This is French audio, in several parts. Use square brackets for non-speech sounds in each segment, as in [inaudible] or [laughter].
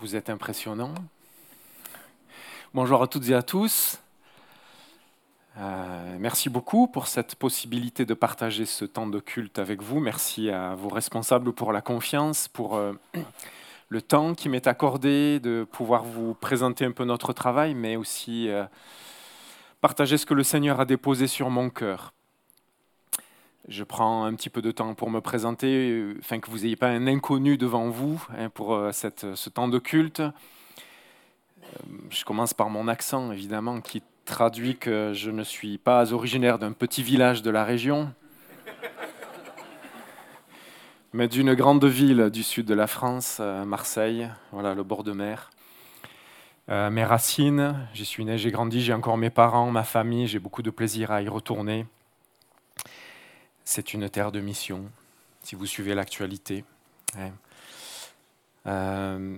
Vous êtes impressionnants. Bonjour à toutes et à tous. Euh, merci beaucoup pour cette possibilité de partager ce temps de culte avec vous. Merci à vos responsables pour la confiance, pour euh, [clears throat] le temps qui m'est accordé de pouvoir vous présenter un peu notre travail, mais aussi euh, partager ce que le Seigneur a déposé sur mon cœur. Je prends un petit peu de temps pour me présenter, afin que vous n'ayez pas un inconnu devant vous hein, pour euh, cette, ce temps de culte. Euh, je commence par mon accent, évidemment, qui traduit que je ne suis pas originaire d'un petit village de la région, mais d'une grande ville du sud de la France, euh, Marseille, voilà, le bord de mer. mes racines, j'y suis né, j'ai grandi, j'ai encore mes parents, ma famille, j'ai beaucoup de plaisir à y retourner c'est une terre de mission, si vous suivez l'actualité. Euh,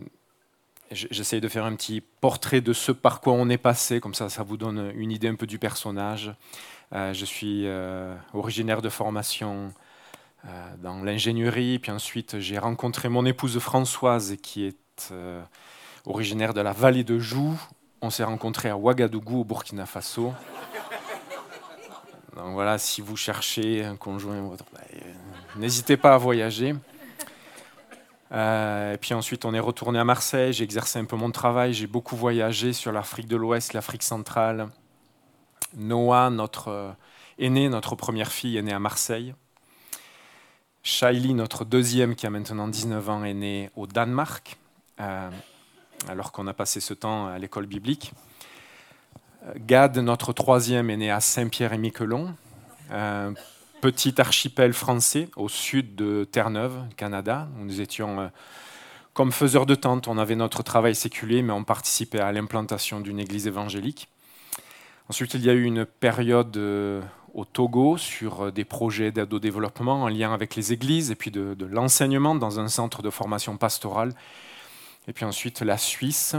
j'essaye de faire un petit portrait de ce par quoi on est passé, comme ça ça vous donne une idée un peu du personnage. Euh, je suis euh, originaire de formation dans l'ingénierie, puis ensuite j'ai rencontré mon épouse Françoise qui est originaire de la vallée de Joux. On s'est rencontrés à Ouagadougou au Burkina Faso. Donc voilà, si vous cherchez un conjoint, bah, euh, n'hésitez pas à voyager. Euh, et puis ensuite, on est retourné à Marseille. J'ai exercé un peu mon travail. J'ai beaucoup voyagé sur l'Afrique de l'Ouest, l'Afrique centrale. Noah, notre euh, aîné, notre première fille, est née à Marseille. Shaili, notre deuxième, qui a maintenant 19 ans, est née au Danemark, alors qu'on a passé ce temps à l'école biblique. Gad, notre troisième, est né à Saint-Pierre-et-Miquelon, un petit archipel français au sud de Terre-Neuve, Canada. Nous étions euh, comme faiseurs de tentes, on avait notre travail séculier, mais on participait à l'implantation d'une église évangélique. Ensuite, il y a eu une période euh, au Togo sur euh, des projets d'aide au développement en lien avec les églises et puis de l'enseignement dans un centre de formation pastorale. Et puis ensuite, la Suisse,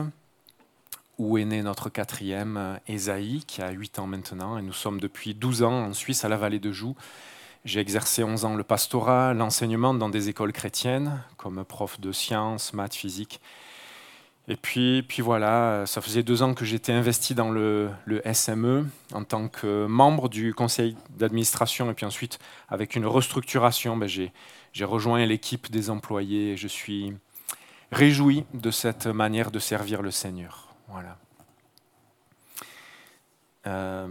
où est né notre quatrième, Esaïe, euh, qui a 8 ans maintenant. Et nous sommes depuis 12 ans en Suisse, à la vallée de Joux. J'ai exercé 11 ans le pastorat, l'enseignement dans des écoles chrétiennes, comme prof de sciences, maths, physique. Et puis, puis voilà, ça faisait deux ans que j'étais investi dans le, SME en tant que membre du conseil d'administration. Et puis ensuite, avec une restructuration, ben j'ai rejoint l'équipe des employés. Et je suis réjoui de cette manière de servir le Seigneur. Voilà. Euh,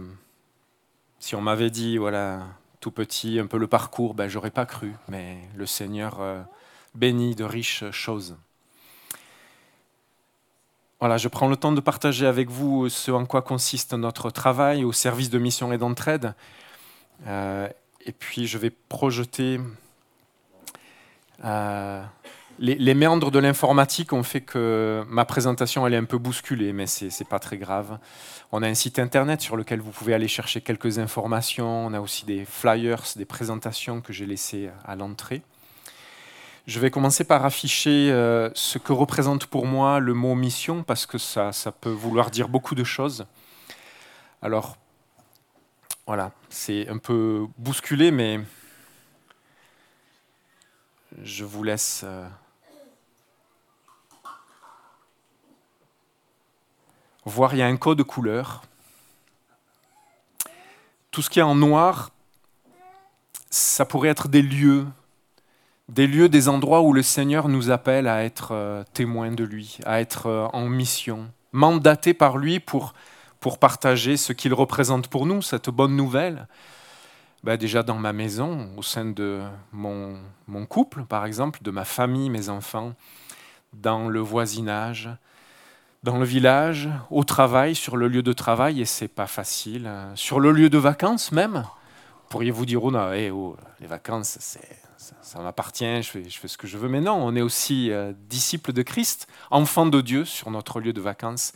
si on m'avait dit, voilà, tout petit, un peu le parcours, ben, j'aurais pas cru, mais le Seigneur euh, bénit de riches choses. Voilà, je prends le temps de partager avec vous ce en quoi consiste notre travail au service de mission et d'entraide. Euh, et puis je vais projeter les, méandres de l'informatique ont fait que ma présentation est un peu bousculée, mais ce n'est pas très grave. On a un site internet sur lequel vous pouvez aller chercher quelques informations. On a aussi des flyers, des présentations que j'ai laissées à l'entrée. Je vais commencer par afficher euh, ce que représente pour moi le mot mission, parce que ça, ça peut vouloir dire beaucoup de choses. Alors, voilà, c'est un peu bousculé, mais je vous laisse voir, il y a un code de couleur. Tout ce qui est en noir, ça pourrait être des lieux, des lieux, des endroits où le Seigneur nous appelle à être euh, témoins de lui, à être euh, en mission, mandatés par lui pour, pour partager ce qu'il représente pour nous, cette bonne nouvelle. Ben déjà dans ma maison, au sein de mon, mon couple, par exemple, de ma famille, mes enfants, dans le voisinage, dans le village, au travail, sur le lieu de travail, et c'est pas facile. Hein. Sur le lieu de vacances même, pourriez-vous dire, oh non, eh, oh, les vacances, ça, m'appartient, je fais, ce que je veux. Mais non, on est aussi euh, disciples de Christ, enfants de Dieu sur notre lieu de vacances.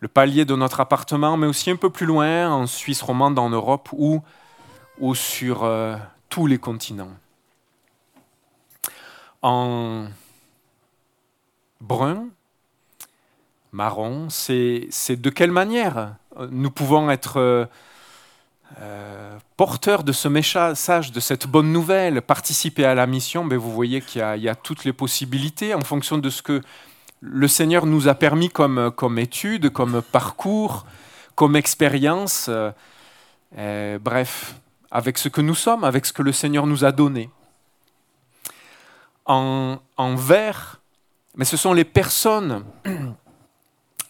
Le palier de notre appartement, mais aussi un peu plus loin, en Suisse romande, en Europe, ou, ou sur euh, tous les continents. En brun, marron, c'est de quelle manière nous pouvons être euh, euh, porteurs de ce message, de cette bonne nouvelle, participer à la mission? Mais ben, vous voyez qu'il y, a toutes les possibilités en fonction de ce que le Seigneur nous a permis comme, comme étude, comme parcours, comme expérience, euh, bref, avec ce que nous sommes, avec ce que le Seigneur nous a donné. En, envers, mais ce sont les personnes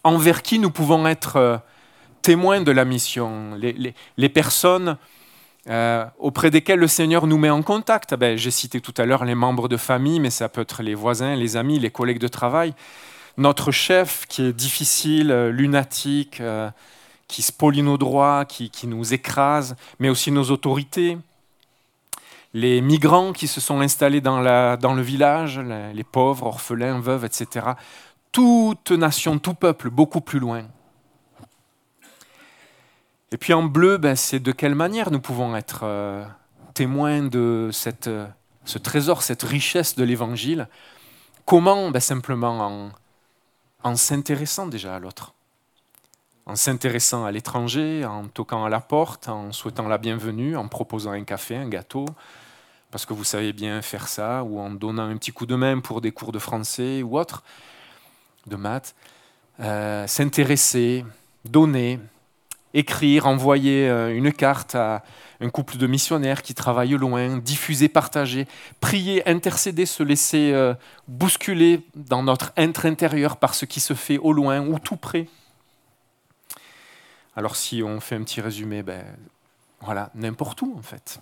envers qui nous pouvons être euh, témoins de la mission, les, personnes auprès desquelles le Seigneur nous met en contact. Ben, J'ai cité tout à l'heure les membres de famille, mais ça peut être les voisins, les amis, les collègues de travail. Notre chef qui est difficile, lunatique, qui spolient nos droits, qui, nous écrasent, mais aussi nos autorités. Les migrants qui se sont installés dans le village, les pauvres, orphelins, veuves, etc. Toute nation, tout peuple, beaucoup plus loin. Et puis en bleu, ben, c'est de quelle manière nous pouvons être euh, témoins de cette, ce trésor, cette richesse de l'Évangile? Comment ben, Simplement en, en s'intéressant déjà à l'autre? En s'intéressant à l'étranger, en toquant à la porte, en souhaitant la bienvenue, en proposant un café, un gâteau, parce que vous savez bien faire ça, ou en donnant un petit coup de main pour des cours de français ou autre, de maths. Euh, s'intéresser, donner, écrire, envoyer euh, une carte à un couple de missionnaires qui travaillent loin, diffuser, partager, prier, intercéder, se laisser euh, bousculer dans notre être intérieur par ce qui se fait au loin ou tout près. Alors si on fait un petit résumé, ben, voilà, n'importe où en fait.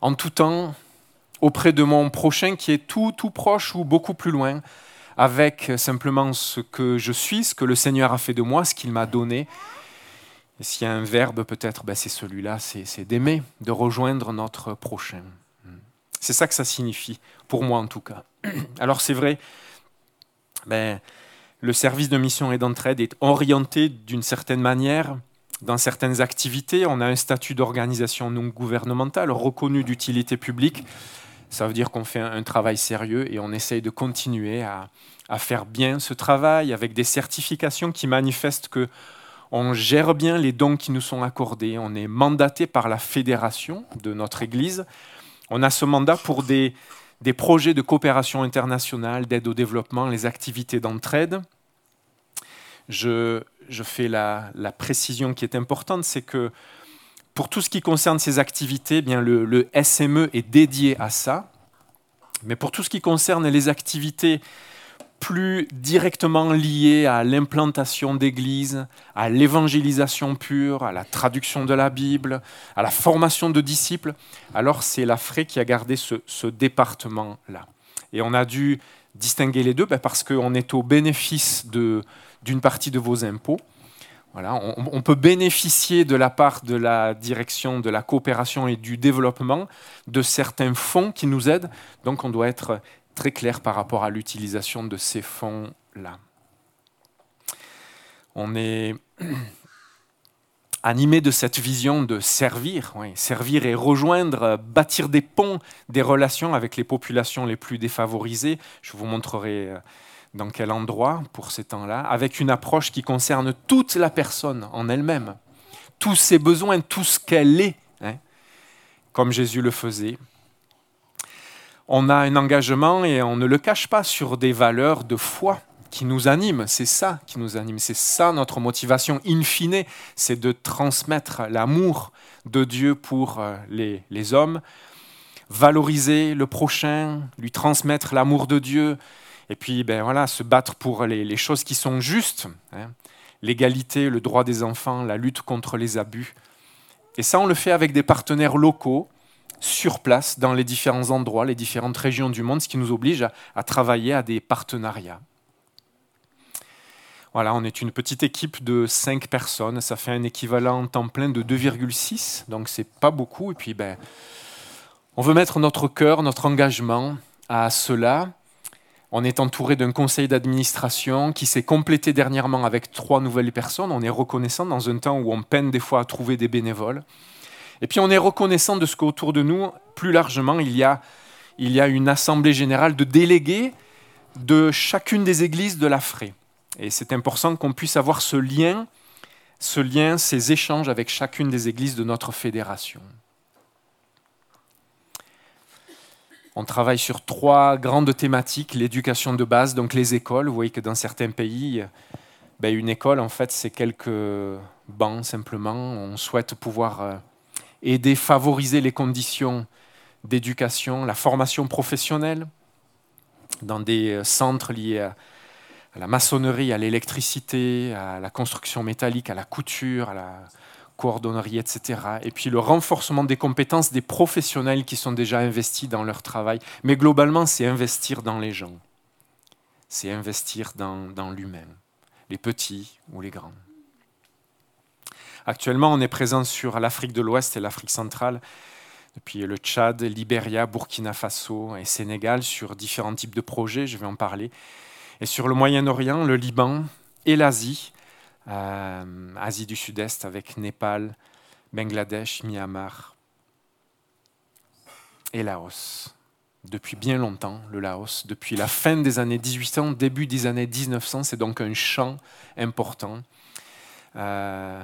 En tout temps, auprès de mon prochain qui est tout, tout proche ou beaucoup plus loin, avec simplement ce que je suis, ce que le Seigneur a fait de moi, ce qu'il m'a donné. Et s'il y a un verbe, peut-être, ben, c'est celui-là, c'est d'aimer, de rejoindre notre prochain. C'est ça que ça signifie, pour moi en tout cas. [clears throat] Alors c'est vrai, ben, le service de mission et d'entraide est orienté d'une certaine manière dans certaines activités. On a un statut d'organisation non gouvernementale reconnu d'utilité publique. Ça veut dire qu'on fait un, travail sérieux et on essaye de continuer à, faire bien ce travail avec des certifications qui manifestent que on gère bien les dons qui nous sont accordés. On est mandaté par la fédération de notre Église. On a ce mandat pour des, des projets de coopération internationale, d'aide au développement, les activités d'entraide. Je, fais la, précision qui est importante, c'est que pour tout ce qui concerne ces activités, eh bien le, SME est dédié à ça. Mais pour tout ce qui concerne les activités plus directement liées à l'implantation d'églises, à l'évangélisation pure, à la traduction de la Bible, à la formation de disciples, alors c'est la FRE qui a gardé ce, département-là. Et on a dû distinguer les deux ben, parce qu'on est au bénéfice d'une partie de vos impôts. Voilà, on, peut bénéficier de la part de la direction de la coopération et du développement de certains fonds qui nous aident. Donc on doit être très clair par rapport à l'utilisation de ces fonds-là. On est [clears throat] animé de cette vision de servir, servir et rejoindre, bâtir des ponts, des relations avec les populations les plus défavorisées. Je vous montrerai euh, dans quel endroit pour ces temps-là, avec une approche qui concerne toute la personne en elle-même, tous ses besoins, tout ce qu'elle est, hein, comme Jésus le faisait on a un engagement et on ne le cache pas sur des valeurs de foi qui nous animent. C'est ça qui nous anime. C'est ça notre motivation in fine. C'est de transmettre l'amour de Dieu pour euh, les, hommes, valoriser le prochain, lui transmettre l'amour de Dieu. Et puis, ben voilà, se battre pour les, choses qui sont justes. Hein. L'égalité, le droit des enfants, la lutte contre les abus. Et ça, on le fait avec des partenaires locaux sur place dans les différents endroits, les différentes régions du monde, ce qui nous oblige à, travailler à des partenariats. Voilà, on est une petite équipe de 5 personnes, ça fait un équivalent temps plein de 2,6, donc c'est pas beaucoup. Et puis, ben, on veut mettre notre cœur, notre engagement à cela. On est entouré d'un conseil d'administration qui s'est complété dernièrement avec trois nouvelles personnes. On est reconnaissant dans un temps où on peine des fois à trouver des bénévoles. Et puis on est reconnaissant de ce qu'autour de nous, plus largement, il y, a, une assemblée générale de délégués de chacune des églises de la. Et c'est important qu'on puisse avoir ce lien, ces échanges avec chacune des églises de notre fédération. On travaille sur trois grandes thématiques. L'éducation de base, donc les écoles. Vous voyez que dans certains pays, ben, une école, en fait, c'est quelques bancs simplement. On souhaite pouvoir euh, aider, favoriser les conditions d'éducation, la formation professionnelle dans des euh, centres liés à, la maçonnerie, à l'électricité, à la construction métallique, à la couture, à la coordonnerie, etc. Et puis le renforcement des compétences des professionnels qui sont déjà investis dans leur travail. Mais globalement, c'est investir dans les gens. C'est investir dans, dans l'humain, les petits ou les grands. Actuellement, on est présent sur l'Afrique de l'Ouest et l'Afrique centrale, depuis le Tchad, Libéria, Burkina Faso et Sénégal, sur différents types de projets, je vais en parler. Et sur le Moyen-Orient, le Liban et l'Asie, euh, Asie du Sud-Est avec Népal, Bangladesh, Myanmar et Laos. Depuis bien longtemps, le Laos, depuis la fin des années 1800, début des années 1900, c'est donc un champ important. Euh,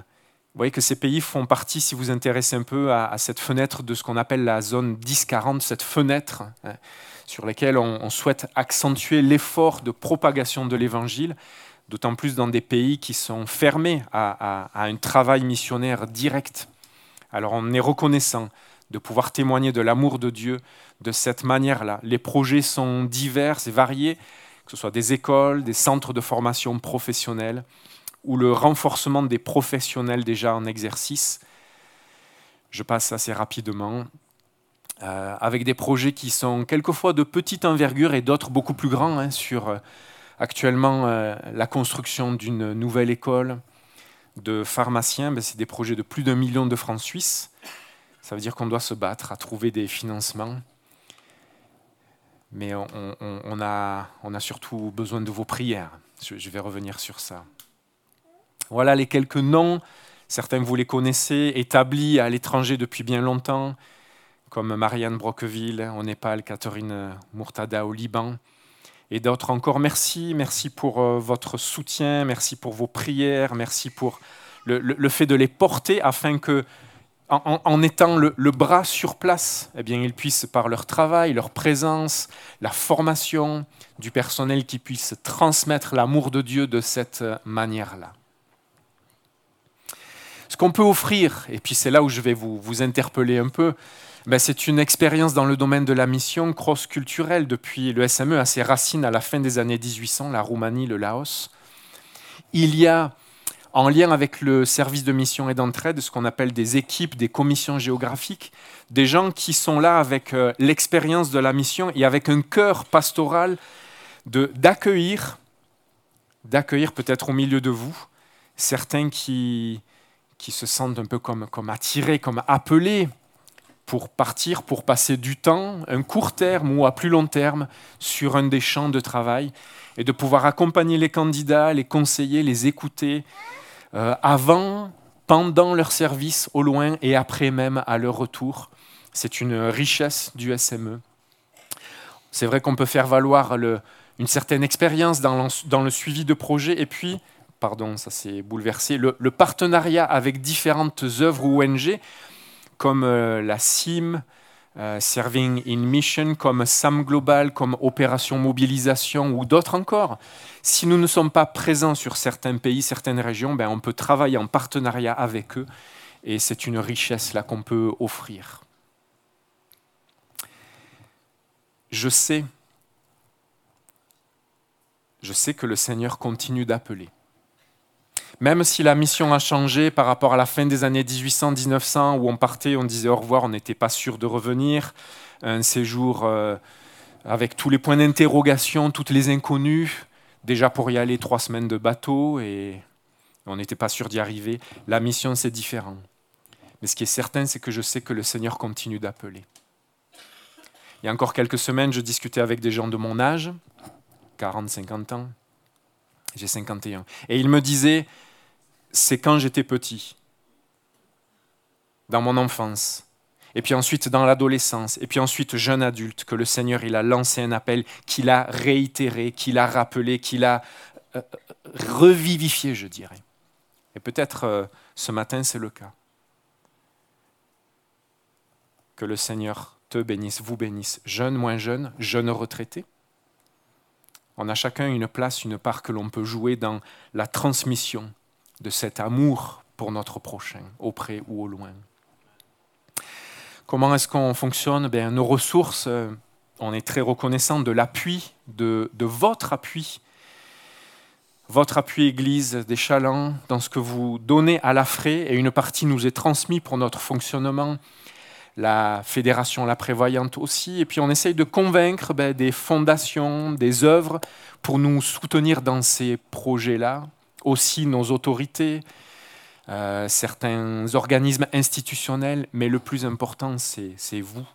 vous voyez que ces pays font partie, si vous intéressez un peu à, cette fenêtre de ce qu'on appelle la zone 10-40, cette fenêtre hein, sur laquelle on souhaite accentuer l'effort de propagation de l'Évangile d'autant plus dans des pays qui sont fermés à, un travail missionnaire direct. Alors on est reconnaissant de pouvoir témoigner de l'amour de Dieu de cette manière-là. Les projets sont divers et variés, que ce soit des écoles, des centres de formation professionnelle ou le renforcement des professionnels déjà en exercice. Je passe assez rapidement. Euh, avec des projets qui sont quelquefois de petite envergure et d'autres beaucoup plus grands hein, sur euh, Actuellement, euh, la construction d'une nouvelle école de pharmaciens, ben, c'est des projets de plus d'un million de francs suisses. Ça veut dire qu'on doit se battre à trouver des financements. Mais on, a, surtout besoin de vos prières. Je, vais revenir sur ça. Voilà les quelques noms. Certains vous les connaissez, établis à l'étranger depuis bien longtemps, comme Marianne Broqueville au Népal, Catherine Murtada au Liban et d'autres encore. Merci, merci pour euh, votre soutien, merci pour vos prières, merci pour le, fait de les porter afin que, en, étant le, bras sur place, eh bien, ils puissent, par leur travail, leur présence, la formation du personnel, qui puisse transmettre l'amour de Dieu de cette manière-là. Ce qu'on peut offrir, et puis c'est là où je vais vous, vous interpeller un peu, ben, c'est une expérience dans le domaine de la mission cross-culturelle depuis le SME à ses racines à la fin des années 1800, la Roumanie, le Laos. Il y a, en lien avec le service de mission et d'entraide, ce qu'on appelle des équipes, des commissions géographiques, des gens qui sont là avec euh, l'expérience de la mission et avec un cœur pastoral d'accueillir, d'accueillir peut-être au milieu de vous, certains qui, qui se sentent un peu comme, comme attirés, comme appelés pour partir, pour passer du temps, un court terme ou à plus long terme, sur un des champs de travail, et de pouvoir accompagner les candidats, les conseiller, les écouter, euh, avant, pendant leur service, au loin, et après même à leur retour. C'est une richesse du SME. C'est vrai qu'on peut faire valoir le, une certaine expérience dans, le suivi de projets, et puis, pardon, ça s'est bouleversé, le, le partenariat avec différentes œuvres ou ONG comme euh, la CIM, euh, Serving in Mission, comme SAM Global, comme Opération Mobilisation ou d'autres encore. Si nous ne sommes pas présents sur certains pays, certaines régions, ben on peut travailler en partenariat avec eux et c'est une richesse là qu'on peut offrir. Je sais, je sais que le Seigneur continue d'appeler. Même si la mission a changé par rapport à la fin des années 1800-1900, où on partait, on disait au revoir, on n'était pas sûr de revenir, un séjour euh, avec tous les points d'interrogation, toutes les inconnues, déjà pour y aller trois semaines de bateau, et on n'était pas sûr d'y arriver. La mission, c'est différent. Mais ce qui est certain, c'est que je sais que le Seigneur continue d'appeler. Il y a encore quelques semaines, je discutais avec des gens de mon âge, 40, 50 ans, j'ai 51. Et il me disait, c'est quand j'étais petit, dans mon enfance, et puis ensuite dans l'adolescence, et puis ensuite jeune adulte, que le Seigneur il a lancé un appel, qu'il a réitéré, qu'il a rappelé, qu'il a euh, revivifié, je dirais. Et peut-être euh, ce matin c'est le cas. Que le Seigneur te bénisse, vous bénisse, jeunes, moins jeunes, jeunes retraités. On a chacun une place, une part que l'on peut jouer dans la transmission de cet amour pour notre prochain, auprès ou au loin. Comment est-ce qu'on fonctionne? Ben, Nos ressources, euh, on est très reconnaissant de l'appui, de, votre appui, votre appui Église des Chalands, dans ce que vous donnez à la frais, et une partie nous est transmise pour notre fonctionnement, la fédération La Prévoyante aussi, et puis on essaye de convaincre ben, des fondations, des œuvres, pour nous soutenir dans ces projets-là, aussi nos autorités, euh, certains organismes institutionnels, mais le plus important, c'est vous.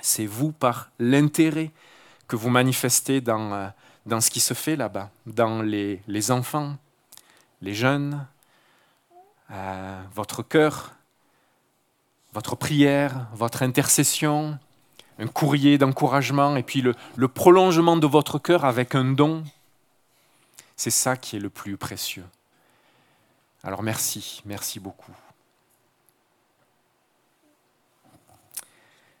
C'est vous par l'intérêt que vous manifestez dans, euh, dans ce qui se fait là-bas, dans les, les, enfants, les jeunes, euh, votre cœur, votre prière, votre intercession, un courrier d'encouragement, et puis le, le prolongement de votre cœur avec un don. C'est ça qui est le plus précieux. Alors merci, merci beaucoup.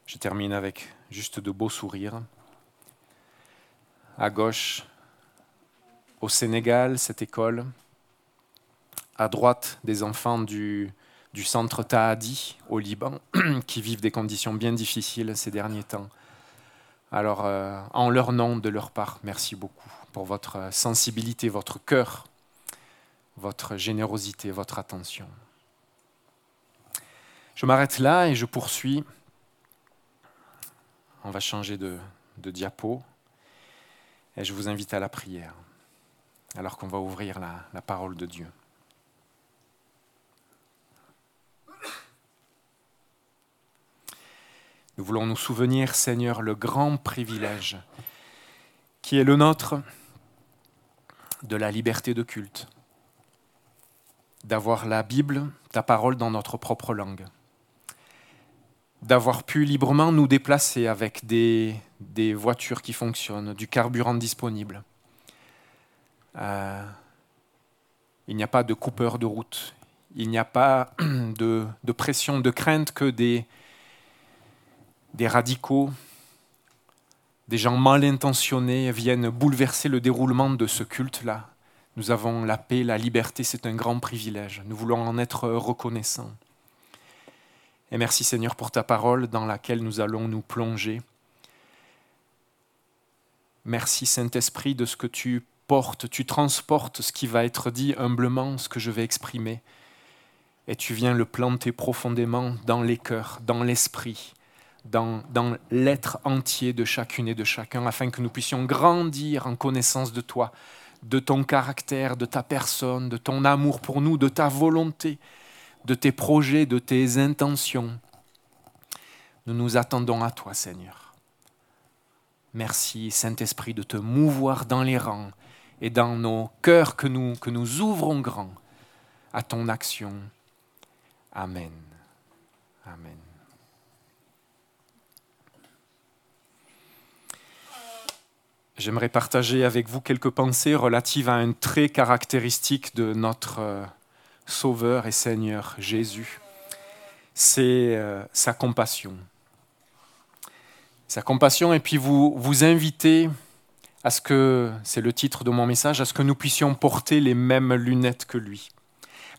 Je termine avec juste de beaux sourires. À gauche, au Sénégal, cette école. À droite, des enfants du, centre Tahadi au Liban, [clears throat] qui vivent des conditions bien difficiles ces derniers temps. Alors, euh, en leur nom, de leur part, merci beaucoup pour votre sensibilité, votre cœur votre générosité, votre attention. Je m'arrête là et je poursuis. On va changer de, diapo et je vous invite à la prière alors qu'on va ouvrir la, parole de Dieu. Nous voulons nous souvenir, Seigneur, le grand privilège qui est le nôtre de la liberté de culte. D'avoir la Bible, ta parole dans notre propre langue, d'avoir pu librement nous déplacer avec des, voitures qui fonctionnent, du carburant disponible. Euh, il n'y a pas de coupeur de route, il n'y a pas [clears throat] de, pression, de crainte que des radicaux, des gens mal intentionnés viennent bouleverser le déroulement de ce culte-là. Nous avons la paix, la liberté, c'est un grand privilège. Nous voulons en être reconnaissants. Et merci Seigneur pour ta parole dans laquelle nous allons nous plonger. Merci Saint-Esprit de ce que tu portes, tu transportes ce qui va être dit humblement, ce que je vais exprimer. Et tu viens le planter profondément dans les cœurs, dans l'esprit, dans, l'être entier de chacune et de chacun, afin que nous puissions grandir en connaissance de toi, de ton caractère, de ta personne, de ton amour pour nous, de ta volonté, de tes projets, de tes intentions. Nous nous attendons à toi, Seigneur. Merci, Saint-Esprit, de te mouvoir dans les rangs et dans nos cœurs que nous, que nous ouvrons grand à ton action. Amen. Amen. J'aimerais partager avec vous quelques pensées relatives à un trait caractéristique de notre euh, Sauveur et Seigneur Jésus. C'est euh, sa compassion. Sa compassion, et puis vous vous invitez à ce que, c'est le titre de mon message, à ce que nous puissions porter les mêmes lunettes que lui,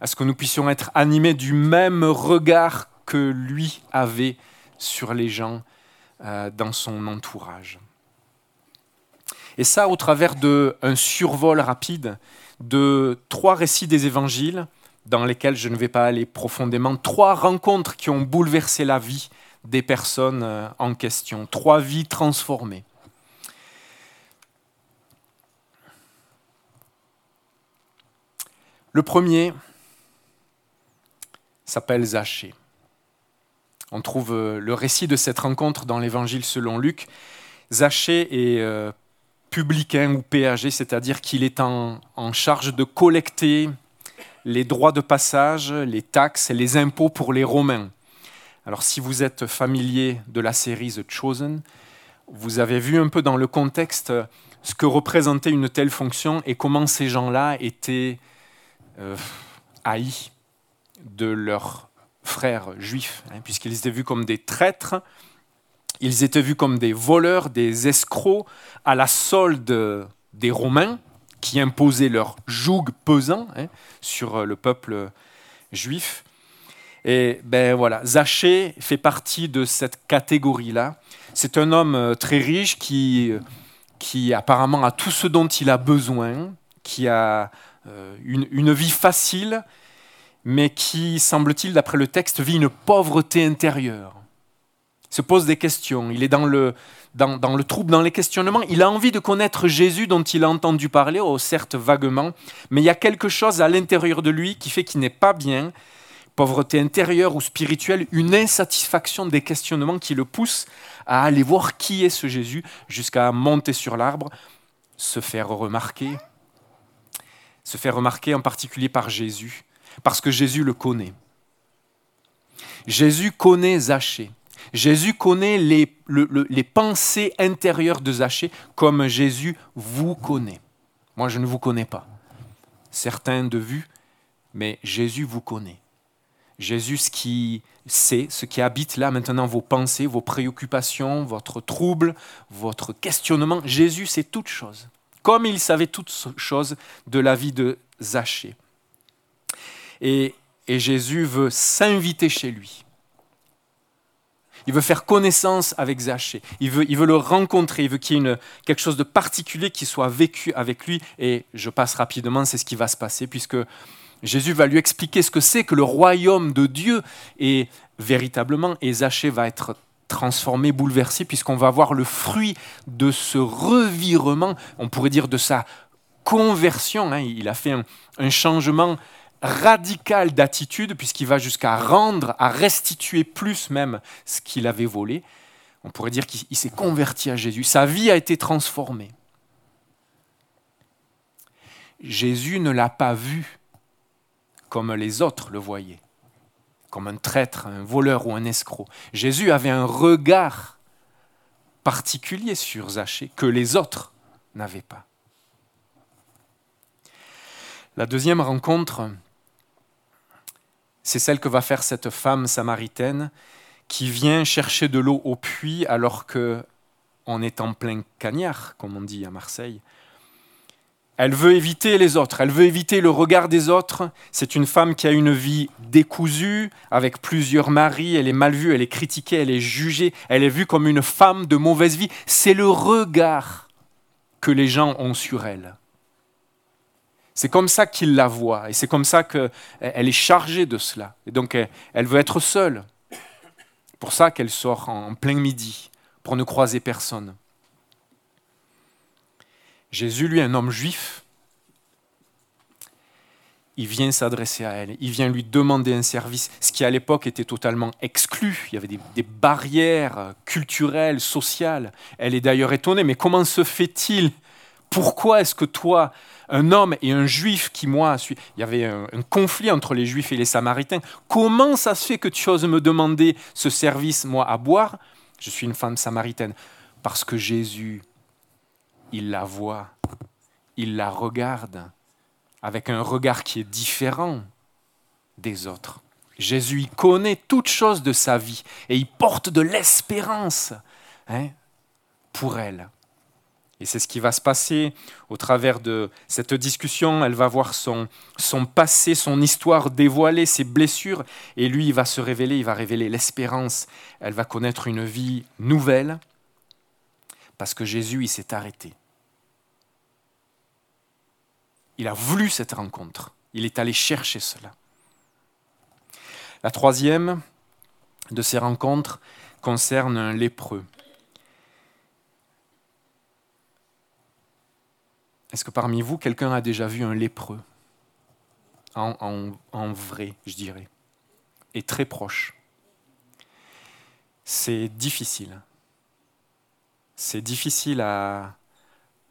à ce que nous puissions être animés du même regard que lui avait sur les gens euh, dans son entourage. Et ça au travers d'un survol rapide de trois récits des évangiles, dans lesquels je ne vais pas aller profondément, trois rencontres qui ont bouleversé la vie des personnes euh, en question, trois vies transformées. Le premier s'appelle Zachée. On trouve euh, le récit de cette rencontre dans l'évangile selon Luc. Zachée est euh, publicain ou péager, c'est-à-dire qu'il est en, charge de collecter les droits de passage, les taxes et les impôts pour les Romains. Alors si vous êtes familier de la série The Chosen, vous avez vu un peu dans le contexte ce que représentait une telle fonction et comment ces gens-là étaient euh, haïs de leurs frères juifs, hein, puisqu'ils étaient vus comme des traîtres Ils étaient vus comme des voleurs, des escrocs, à la solde des Romains, qui imposaient leur joug pesant hein, sur le peuple juif. Et ben voilà, Zachée fait partie de cette catégorie-là. C'est un homme euh, très riche qui, euh, qui apparemment a tout ce dont il a besoin, qui a euh, une vie facile, mais qui, semble-t-il, d'après le texte, vit une pauvreté intérieure. Se pose des questions, il est dans le, dans, dans, le trouble, dans les questionnements. Il a envie de connaître Jésus dont il a entendu parler, oh, certes vaguement, mais il y a quelque chose à l'intérieur de lui qui fait qu'il n'est pas bien, pauvreté intérieure ou spirituelle, une insatisfaction des questionnements qui le poussent à aller voir qui est ce Jésus jusqu'à monter sur l'arbre, se faire remarquer, se faire remarquer en particulier par Jésus, parce que Jésus le connaît. Jésus connaît Zachée. Jésus connaît les, les pensées intérieures de Zachée comme Jésus vous connaît. Moi, je ne vous connais pas. Certains de vue, mais Jésus vous connaît. Jésus, ce qui sait, ce qui habite là maintenant vos pensées, vos préoccupations, votre trouble, votre questionnement, Jésus sait toutes choses, comme il savait toutes choses de la vie de Zachée. Et, et Jésus veut s'inviter chez lui. Il veut faire connaissance avec Zachée. Il veut, il veut le rencontrer. Il veut qu'il y ait quelque chose de particulier qui soit vécu avec lui. Et je passe rapidement, c'est ce qui va se passer, puisque Jésus va lui expliquer ce que c'est que le royaume de Dieu et véritablement, et Zachée va être transformé, bouleversé, puisqu'on va voir le fruit de ce revirement, on pourrait dire de sa conversion. Hein. Il a fait un, un changement radical d'attitude, puisqu'il va jusqu'à rendre, à restituer plus même ce qu'il avait volé. On pourrait dire qu'il s'est converti à Jésus. Sa vie a été transformée. Jésus ne l'a pas vu comme les autres le voyaient, comme un traître, un voleur ou un escroc. Jésus avait un regard particulier sur Zachée que les autres n'avaient pas. La deuxième rencontre, c'est celle que va faire cette femme samaritaine qui vient chercher de l'eau au puits alors que on est en plein cagnard, comme on dit à Marseille. Elle veut éviter les autres, elle veut éviter le regard des autres. C'est une femme qui a une vie décousue, avec plusieurs maris, elle est mal vue, elle est critiquée, elle est jugée, elle est vue comme une femme de mauvaise vie. C'est le regard que les gens ont sur elle. C'est comme ça qu'ils la voient et c'est comme ça qu'elle est chargée de cela. Et donc elle veut être seule. Pour ça qu'elle sort en plein midi, pour ne croiser personne. Jésus, lui, un homme juif, il vient s'adresser à elle, il vient lui demander un service, ce qui à l'époque était totalement exclu. Il y avait des, barrières culturelles, sociales. Elle est d'ailleurs étonnée, mais comment se fait-il Pourquoi est-ce que toi, un homme et un juif qui, moi, suis... il y avait un, conflit entre les juifs et les samaritains, comment ça se fait que tu oses me demander ce service, moi, à boire? Je suis une femme samaritaine. Parce que Jésus il la voit, il la regarde avec un regard qui est différent des autres. Jésus il connaît toutes choses de sa vie et il porte de l'espérance hein, pour elle. Et c'est ce qui va se passer au travers de cette discussion. Elle va voir son, passé, son histoire dévoilée, ses blessures, et lui, il va se révéler, il va révéler l'espérance. Elle va connaître une vie nouvelle, parce que Jésus, il s'est arrêté. Il a voulu cette rencontre. Il est allé chercher cela. La troisième de ces rencontres concerne un lépreux. Est-ce que parmi vous, quelqu'un a déjà vu un lépreux? En, en, vrai, je dirais, et très proche C'est difficile. C'est difficile à,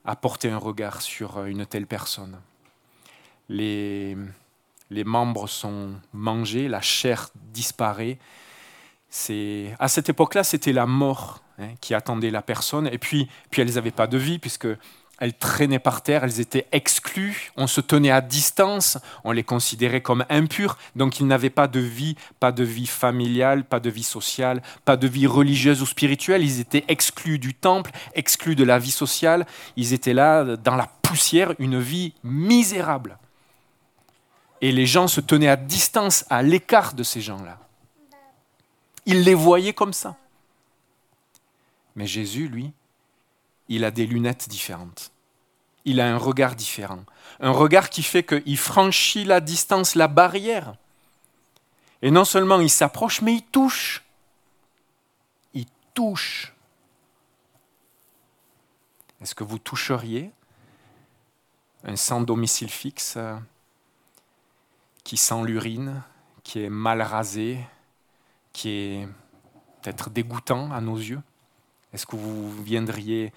à porter un regard sur une telle personne les, les membres sont mangés, la chair disparaît. C'est à cette époque-là, c'était la mort hein, qui attendait la personne. Et puis, puis elles n'avaient pas de vie puisque elles traînaient par terre, elles étaient exclues, on se tenait à distance, on les considérait comme impures, donc ils n'avaient pas de vie, pas de vie familiale, pas de vie sociale, pas de vie religieuse ou spirituelle, ils étaient exclus du temple, exclus de la vie sociale, ils étaient là dans la poussière, une vie misérable. Et les gens se tenaient à distance, à l'écart de ces gens-là. Ils les voyaient comme ça. Mais Jésus, lui, il a des lunettes différentes. Il a un regard différent. Un regard qui fait qu'il franchit la distance, la barrière. Et non seulement il s'approche, mais il touche. Il touche. Est-ce que vous toucheriez un sans domicile fixe euh, qui sent l'urine, qui est mal rasé, qui est peut-être dégoûtant à nos yeux? Est-ce que vous viendriez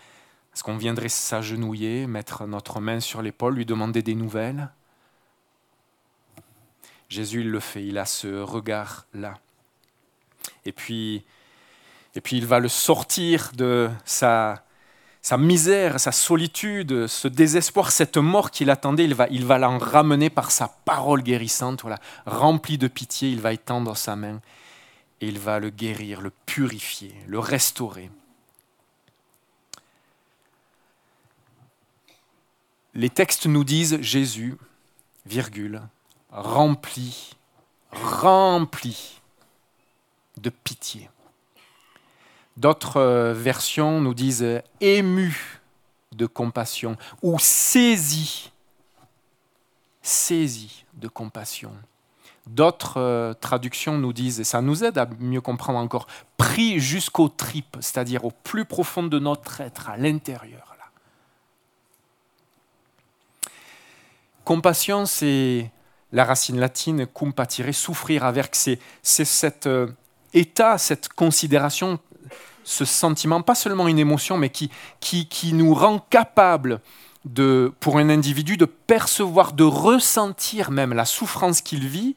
est-ce qu'on viendrait s'agenouiller, mettre notre main sur l'épaule, lui demander des nouvelles? Jésus, il le fait, il a ce regard-là. Et puis, et puis il va le sortir de sa, misère, sa solitude, ce désespoir, cette mort qu'il attendait, il va, il va l'en ramener par sa parole guérissante, voilà, remplie de pitié, il va étendre sa main et il va le guérir, le purifier, le restaurer. Les textes nous disent Jésus, virgule, rempli, rempli de pitié. D'autres euh, versions nous disent ému de compassion ou saisi, saisi de compassion. D'autres euh, traductions nous disent, et ça nous aide à mieux comprendre encore, pris jusqu'aux tripes, c'est-à-dire au plus profond de notre être, à l'intérieur. Compassion, c'est la racine latine compatire, souffrir avec. C'est cet euh, état, cette considération, ce sentiment, pas seulement une émotion, mais qui, qui, qui nous rend capable de, pour un individu de percevoir, de ressentir même la souffrance qu'il vit,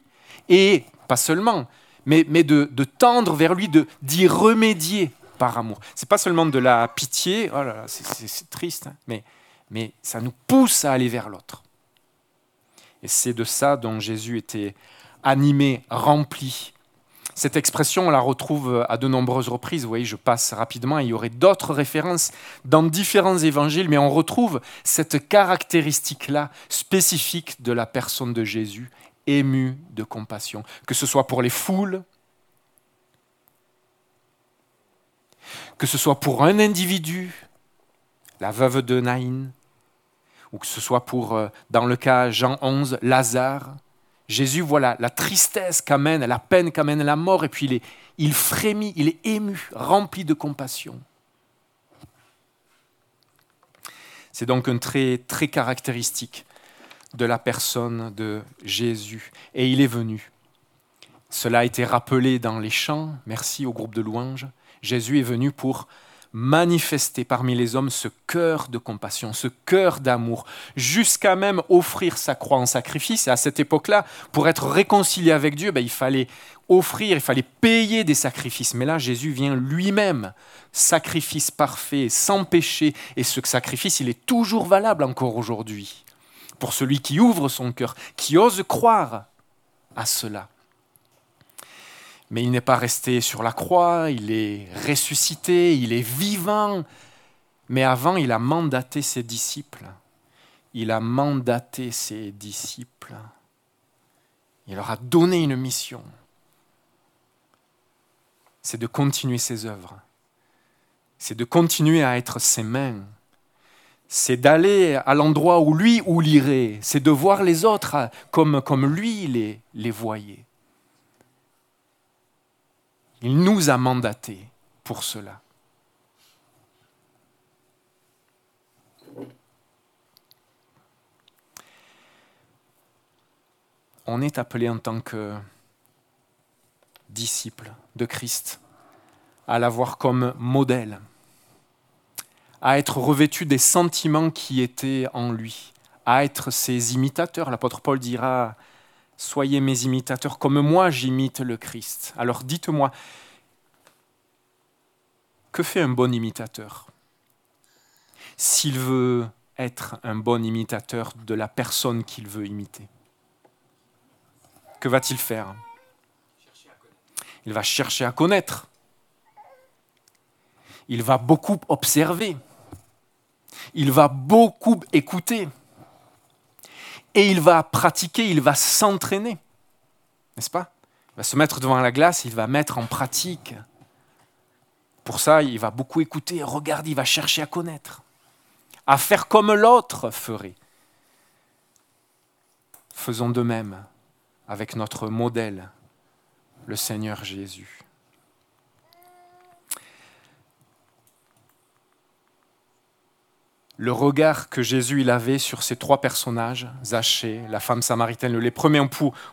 et pas seulement, mais, mais de, de tendre vers lui, d'y remédier par amour. C'est pas seulement de la pitié, oh c'est triste, hein, mais, mais ça nous pousse à aller vers l'autre. Et c'est de ça dont Jésus était animé, rempli. Cette expression, on la retrouve à de nombreuses reprises. Vous voyez, je passe rapidement. Il y aurait d'autres références dans différents évangiles, mais on retrouve cette caractéristique-là spécifique de la personne de Jésus, ému de compassion, que ce soit pour les foules, que ce soit pour un individu, la veuve de Naïn, ou que ce soit pour, euh, dans le cas Jean 11, Lazare. Jésus voit la, tristesse qu'amène, la peine qu'amène la mort, et puis il, est, il frémit, il est ému, rempli de compassion. C'est donc un trait très caractéristique de la personne de Jésus. Et il est venu. Cela a été rappelé dans les chants. Merci au groupe de louanges. Jésus est venu pour manifester parmi les hommes ce cœur de compassion, ce cœur d'amour, jusqu'à même offrir sa croix en sacrifice. Et à cette époque-là, pour être réconcilié avec Dieu, ben, il fallait offrir, il fallait payer des sacrifices. Mais là, Jésus vient lui-même, sacrifice parfait, sans péché. Et ce sacrifice, il est toujours valable encore aujourd'hui. Pour celui qui ouvre son cœur, qui ose croire à cela. Mais il n'est pas resté sur la croix, il est ressuscité, il est vivant. Mais avant, il a mandaté ses disciples. Il a mandaté ses disciples. Il leur a donné une mission. C'est de continuer ses œuvres. C'est de continuer à être ses mains. C'est d'aller à l'endroit où lui où l'irait. C'est de voir les autres comme, comme lui les, les voyait. Il nous a mandatés pour cela. On est appelé en tant que disciple de Christ à l'avoir comme modèle, à être revêtu des sentiments qui étaient en lui, à être ses imitateurs. L'apôtre Paul dira Soyez mes imitateurs comme moi j'imite le Christ. Alors dites-moi, que fait un bon imitateur? S'il veut être un bon imitateur de la personne qu'il veut imiter. Que va-t-il faire? Il va chercher à connaître. Il va beaucoup observer. Il va beaucoup écouter. Et il va pratiquer, il va s'entraîner. N'est-ce pas? Il va se mettre devant la glace, il va mettre en pratique. Pour ça, il va beaucoup écouter, regarder, il va chercher à connaître à faire comme l'autre ferait. Faisons de même avec notre modèle, le Seigneur Jésus. Le regard que Jésus avait sur ces trois personnages, Zachée, la femme samaritaine, le premiers on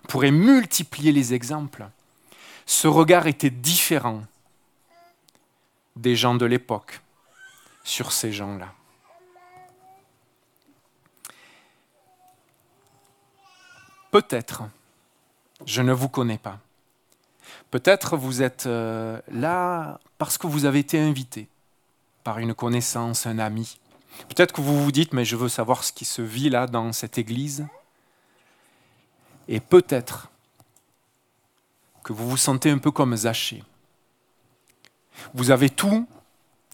pourrait multiplier les exemples. Ce regard était différent des gens de l'époque sur ces gens-là. Peut-être, je ne vous connais pas. Peut-être vous êtes euh, là parce que vous avez été invité par une connaissance, un ami. Peut-être que vous vous dites, mais je veux savoir ce qui se vit là dans cette église. Et peut-être que vous vous sentez un peu comme Zachée. Vous avez tout,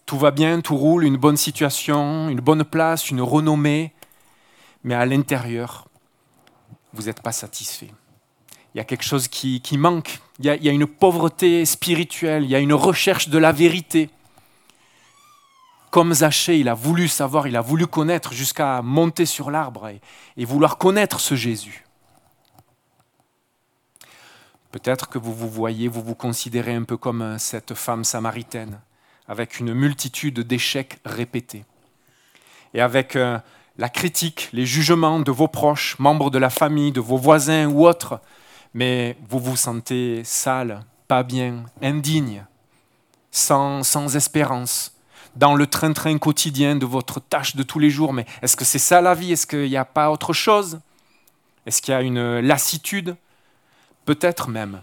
tout va bien, tout roule, une bonne situation, une bonne place, une renommée, mais à l'intérieur, vous n'êtes pas satisfait. Il y a quelque chose qui, manque. Il y, a, il y, a, une pauvreté spirituelle, il y a une recherche de la vérité. Comme Zachée, il a voulu savoir, il a voulu connaître jusqu'à monter sur l'arbre et, vouloir connaître ce Jésus. Peut-être que vous vous voyez, vous vous considérez un peu comme cette femme samaritaine, avec une multitude d'échecs répétés. Et avec euh, la critique, les jugements de vos proches, membres de la famille, de vos voisins ou autres, mais vous vous sentez sale, pas bien, indigne, sans espérance, dans le train-train quotidien de votre tâche de tous les jours. Mais est-ce que c'est ça la vie? Est-ce qu'il n'y a pas autre chose? Est-ce qu'il y a une lassitude? Peut-être même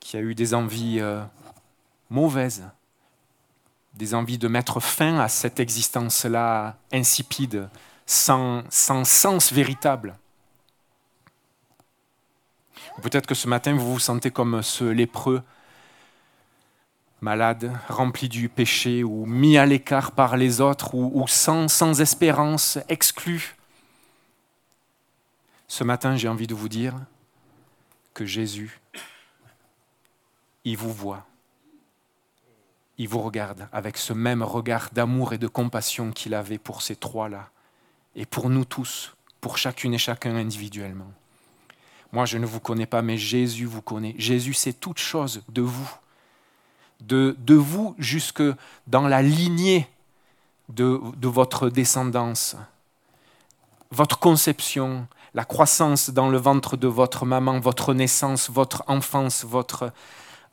qu'il y a eu des envies euh, mauvaises des envies de mettre fin à cette existence-là insipide, sans, sans sens véritable. Peut-être que ce matin, vous vous sentez comme ce lépreux, malade, rempli du péché, ou mis à l'écart par les autres, ou, sans, sans espérance, exclu. Ce matin, j'ai envie de vous dire que Jésus, il vous voit il vous regarde avec ce même regard d'amour et de compassion qu'il avait pour ces trois-là, et pour nous tous, pour chacune et chacun individuellement. Moi, je ne vous connais pas, mais Jésus vous connaît. Jésus sait toutes choses de vous, de, vous jusque dans la lignée de votre descendance, votre conception, la croissance dans le ventre de votre maman, votre naissance, votre enfance, votre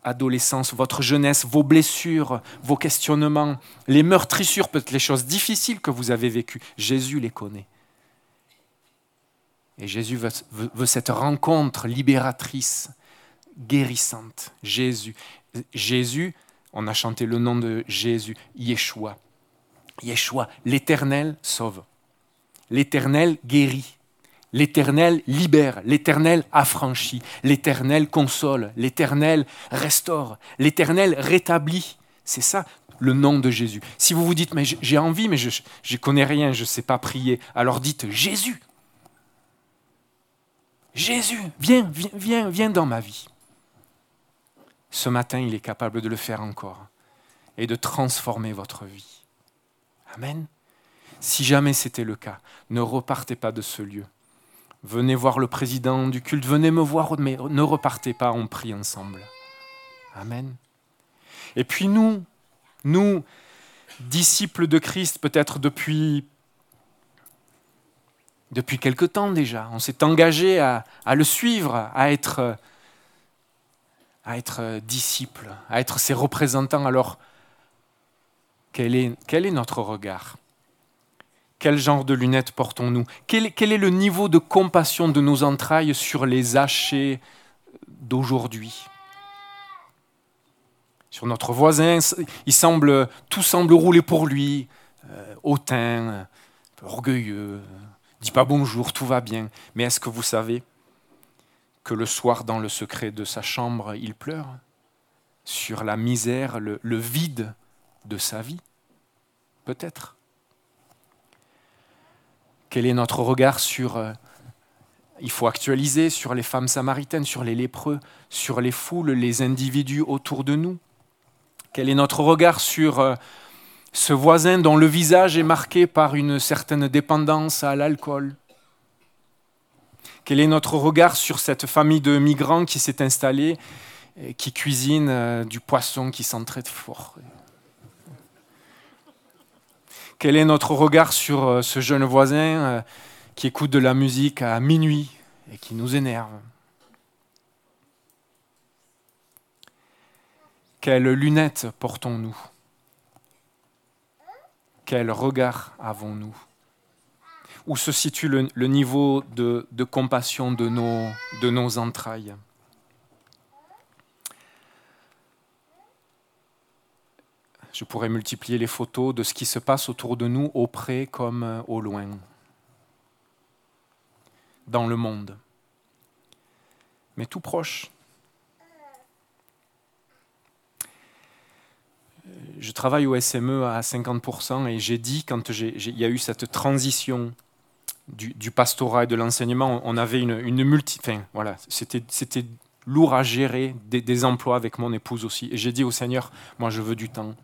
adolescence, votre jeunesse, vos blessures, vos questionnements, les meurtrissures, peut-être les choses difficiles que vous avez vécues. Jésus les connaît. Et Jésus veut, cette rencontre libératrice, guérissante. Jésus. Jésus, on a chanté le nom de Jésus, Yeshua. Yeshua, l'Éternel sauve. L'Éternel guérit. L'Éternel libère, l'Éternel affranchit, l'Éternel console, l'Éternel restaure, l'Éternel rétablit. C'est ça le nom de Jésus. Si vous vous dites, mais j'ai envie, mais je ne connais rien, je ne sais pas prier, alors dites Jésus. Jésus, viens, viens, viens, viens dans ma vie. Ce matin, il est capable de le faire encore et de transformer votre vie. Amen. Si jamais c'était le cas, ne repartez pas de ce lieu Venez voir le président du culte, venez me voir, mais ne repartez pas, on prie ensemble. Amen. Et puis nous, nous, disciples de Christ, peut-être depuis, depuis quelque temps déjà, on s'est engagé à, le suivre, à être, à être disciples, à être ses représentants. Alors, quel est, notre regard? Quel genre de lunettes portons-nous? Quel, est le niveau de compassion de nos entrailles sur les hachés d'aujourd'hui? Sur notre voisin, il semble, tout semble rouler pour lui. euh, hautain, orgueilleux, dit pas bonjour, tout va bien. Mais est-ce que vous savez que le soir, dans le secret de sa chambre, il pleure sur la misère, le, vide de sa vie Peut-être. Quel est notre regard sur... euh, il faut actualiser sur les femmes samaritaines, sur les lépreux, sur les foules, les individus autour de nous? Quel est notre regard sur euh, ce voisin dont le visage est marqué par une certaine dépendance à l'alcool? Quel est notre regard sur cette famille de migrants qui s'est installée et qui cuisine euh, du poisson qui sent très fort? Quel est notre regard sur euh, ce jeune voisin euh, qui écoute de la musique à minuit et qui nous énerve? Quelles lunettes portons-nous? Quel regard avons-nous? Où se situe le, niveau de, compassion de nos, de nos entrailles. Je pourrais multiplier les photos de ce qui se passe autour de nous, auprès comme euh, au loin, dans le monde, mais tout proche. Je travaille au SME à 50% et j'ai dit, quand il y a eu cette transition du, du pastorat et de l'enseignement, on avait une, une multi... Enfin, voilà, c'était lourd à gérer des, des emplois avec mon épouse aussi. Et j'ai dit au Seigneur, moi je veux du temps.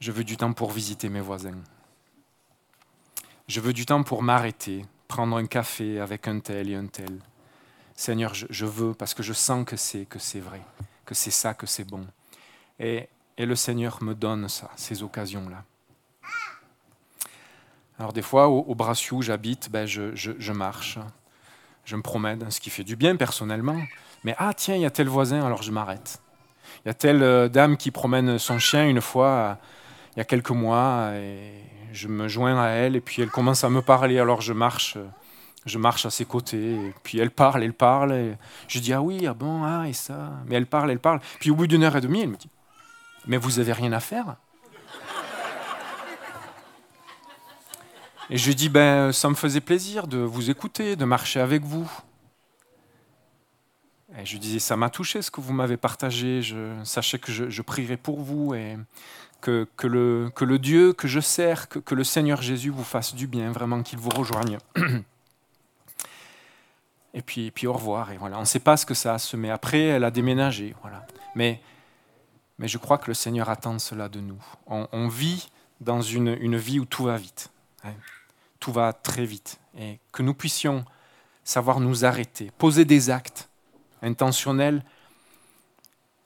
Je veux du temps pour visiter mes voisins. Je veux du temps pour m'arrêter, prendre un café avec un tel et un tel. Seigneur, je, je veux parce que je sens que c'est que c'est vrai, que c'est ça, que c'est bon. Et, et le Seigneur me donne ça, ces occasions-là. Alors des fois, au, au où j'habite, ben je, marche, je me promène, ce qui fait du bien personnellement. Mais ah tiens, il y a tel voisin, alors je m'arrête. Il y a telle euh, dame qui promène son chien une fois il y a quelques mois et je me joins à elle et puis elle commence à me parler. Alors je marche je marche à ses côtés et puis elle parle elle parle et je dis ah oui ah bon ah et ça. Mais elle parle elle parle. Puis au bout d'une heure et demie elle me dit mais vous avez rien à faire et je lui dis ben ça me faisait plaisir de vous écouter de marcher avec vous et je disais, ça m'a touché ce que vous m'avez partagé. Sachez que je, prierai pour vous et que, que, le, que le Dieu que je sers, que, que le Seigneur Jésus vous fasse du bien, vraiment qu'il vous rejoigne. [clears throat] Et puis, puis au revoir. Et voilà. On ne sait pas ce que ça a semé. Après, elle a déménagé. Voilà. Mais, mais je crois que le Seigneur attend cela de nous. On, vit dans une, une, vie où tout va vite. Tout va très vite. Et que nous puissions savoir nous arrêter, poser des actes intentionnel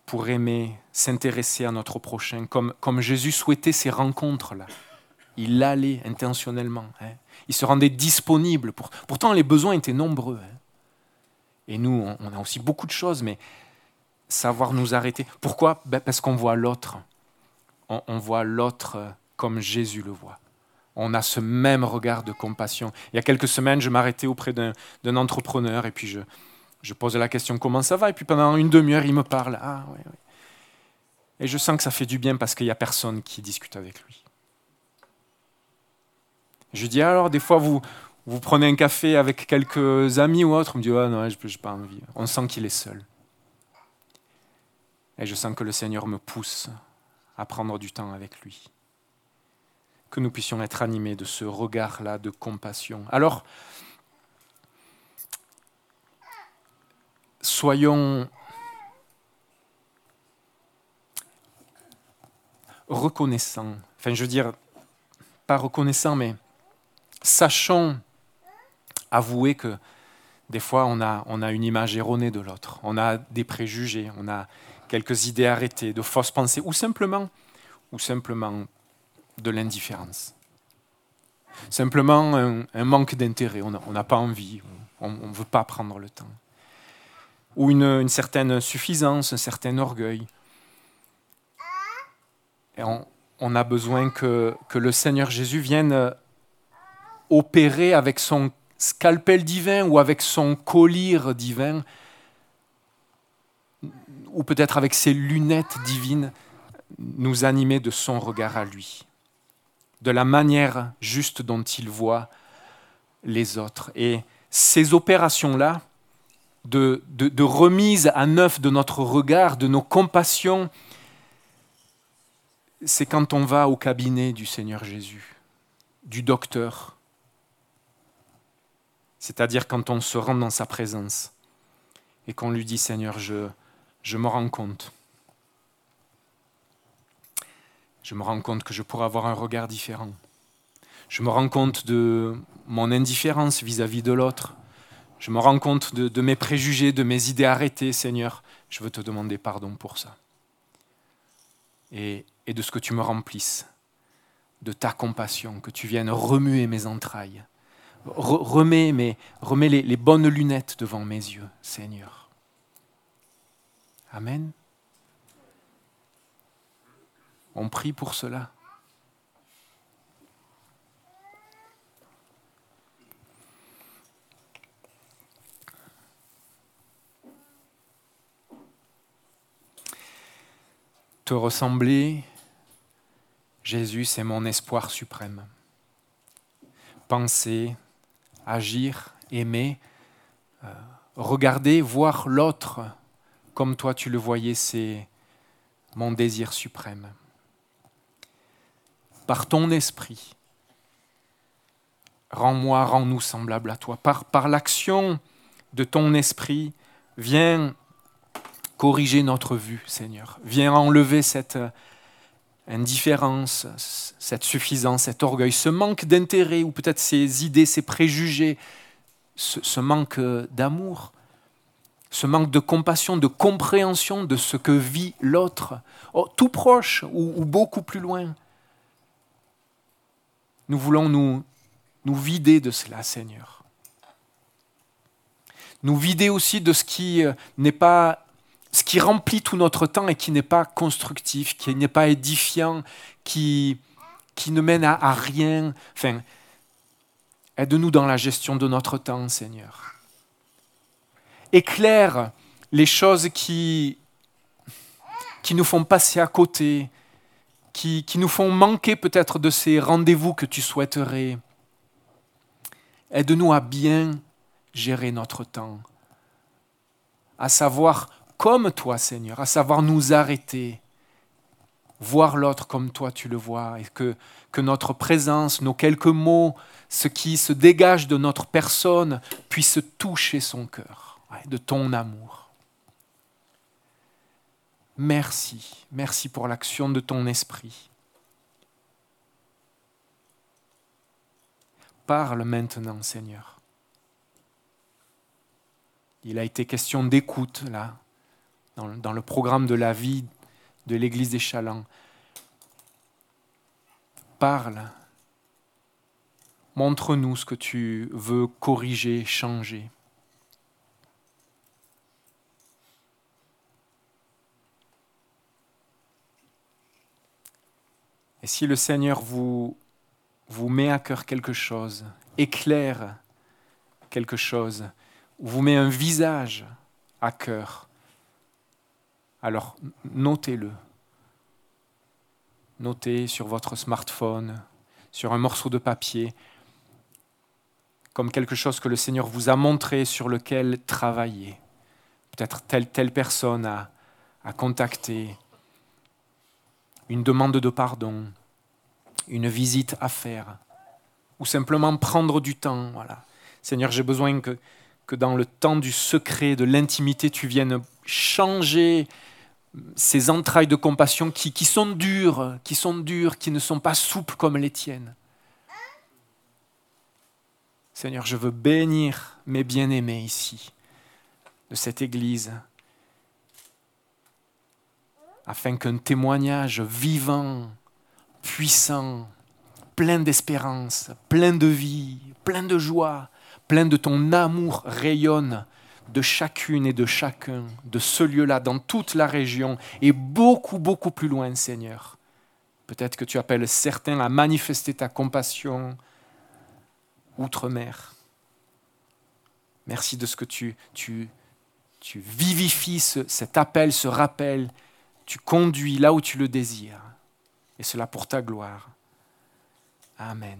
pour aimer, s'intéresser à notre prochain, comme, comme Jésus souhaitait ces rencontres-là. Il allait intentionnellement. Hein. Il se rendait disponible. Pour, pourtant, les besoins étaient nombreux. Hein. Et nous, on, a aussi beaucoup de choses, mais savoir nous arrêter. Pourquoi? Ben Parce qu'on voit l'autre. On voit l'autre comme Jésus le voit. On a ce même regard de compassion. Il y a quelques semaines, je m'arrêtais auprès d'un entrepreneur et puis je, je pose la question comment ça va, et puis pendant une demi-heure, il me parle. Ah, oui, oui. Et je sens que ça fait du bien parce qu'il n'y a personne qui discute avec lui. Je dis alors, des fois, vous, vous prenez un café avec quelques amis ou autres, on me dit ah, non, je n'ai pas envie. On sent qu'il est seul. Et je sens que le Seigneur me pousse à prendre du temps avec lui. Que nous puissions être animés de ce regard-là de compassion. Alors, soyons reconnaissants. Enfin, je veux dire, pas reconnaissants, mais sachons avouer que des fois, on a, on a une image erronée de l'autre. On a des préjugés, on a quelques idées arrêtées, de fausses pensées, ou simplement, ou simplement de l'indifférence. Simplement un, manque d'intérêt. On n'a pas envie, on ne veut pas prendre le temps ou une, certaine suffisance, un certain orgueil. Et on, on a besoin que, que, le Seigneur Jésus vienne opérer avec son scalpel divin ou avec son collier divin, ou peut-être avec ses lunettes divines, nous animer de son regard à lui. De la manière juste dont il voit les autres. Et ces opérations-là, de, de, remise à neuf de notre regard, de nos compassions, c'est quand on va au cabinet du Seigneur Jésus, du docteur. C'est-à-dire quand on se rend dans sa présence et qu'on lui dit Seigneur, je me rends compte. Je me rends compte que je pourrais avoir un regard différent. Je me rends compte de mon indifférence vis-à-vis de l'autre. Je me rends compte de, mes préjugés, de mes idées arrêtées, Seigneur. Je veux te demander pardon pour ça. Et, de ce que tu me remplisses, de ta compassion, que tu viennes remuer mes entrailles. remets, mes, remets les bonnes lunettes devant mes yeux, Seigneur. Amen. On prie pour cela. Te ressembler, Jésus, c'est mon espoir suprême. Penser, agir, aimer, euh, regarder, voir l'autre comme toi tu le voyais, c'est mon désir suprême. Par ton esprit, rends-moi, rends-nous semblables à toi. Par, l'action de ton esprit, viens corriger notre vue, Seigneur. Viens enlever cette indifférence, cette suffisance, cet orgueil, ce manque d'intérêt ou peut-être ces idées, ces préjugés, ce, manque d'amour, ce manque de compassion, de compréhension de ce que vit l'autre, oh, tout proche ou, beaucoup plus loin. Nous voulons nous, nous vider de cela, Seigneur. Nous vider aussi de ce qui euh, n'est pas ce qui remplit tout notre temps et qui n'est pas constructif, qui n'est pas édifiant, qui, qui ne mène à, rien. Enfin, aide-nous dans la gestion de notre temps, Seigneur. Éclaire les choses qui, qui nous font passer à côté, qui, nous font manquer peut-être de ces rendez-vous que tu souhaiterais. Aide-nous à bien gérer notre temps, à savoir comme toi, Seigneur, à savoir nous arrêter, voir l'autre comme toi tu le vois, et que, que notre présence, nos quelques mots, ce qui se dégage de notre personne, puisse toucher son cœur, de ton amour. Merci, merci pour l'action de ton esprit. Parle maintenant, Seigneur. Il a été question d'écoute, là, dans, le programme de la vie de l'Église des Chalands. Parle. Montre-nous ce que tu veux corriger, changer. Et si le Seigneur vous, vous met à cœur quelque chose, éclaire quelque chose, ou vous met un visage à cœur, alors notez-le. Notez sur votre smartphone, sur un morceau de papier, comme quelque chose que le Seigneur vous a montré sur lequel travailler. Peut-être telle, telle personne à, à contacter, une demande de pardon, une visite à faire, ou simplement prendre du temps. Voilà. Seigneur, j'ai besoin que, dans le temps du secret, de l'intimité, tu viennes changer ces entrailles de compassion qui, qui, sont dures, qui sont dures, qui ne sont pas souples comme les tiennes. Seigneur, je veux bénir mes bien-aimés ici, de cette Église, afin qu'un témoignage vivant, puissant, plein d'espérance, plein de vie, plein de joie, plein de ton amour rayonne de chacune et de chacun de ce lieu-là, dans toute la région, et beaucoup, beaucoup plus loin, Seigneur. Peut-être que tu appelles certains à manifester ta compassion outre-mer. Merci de ce que tu, tu, vivifies cet appel, ce rappel. Tu conduis là où tu le désires. Et cela pour ta gloire. Amen.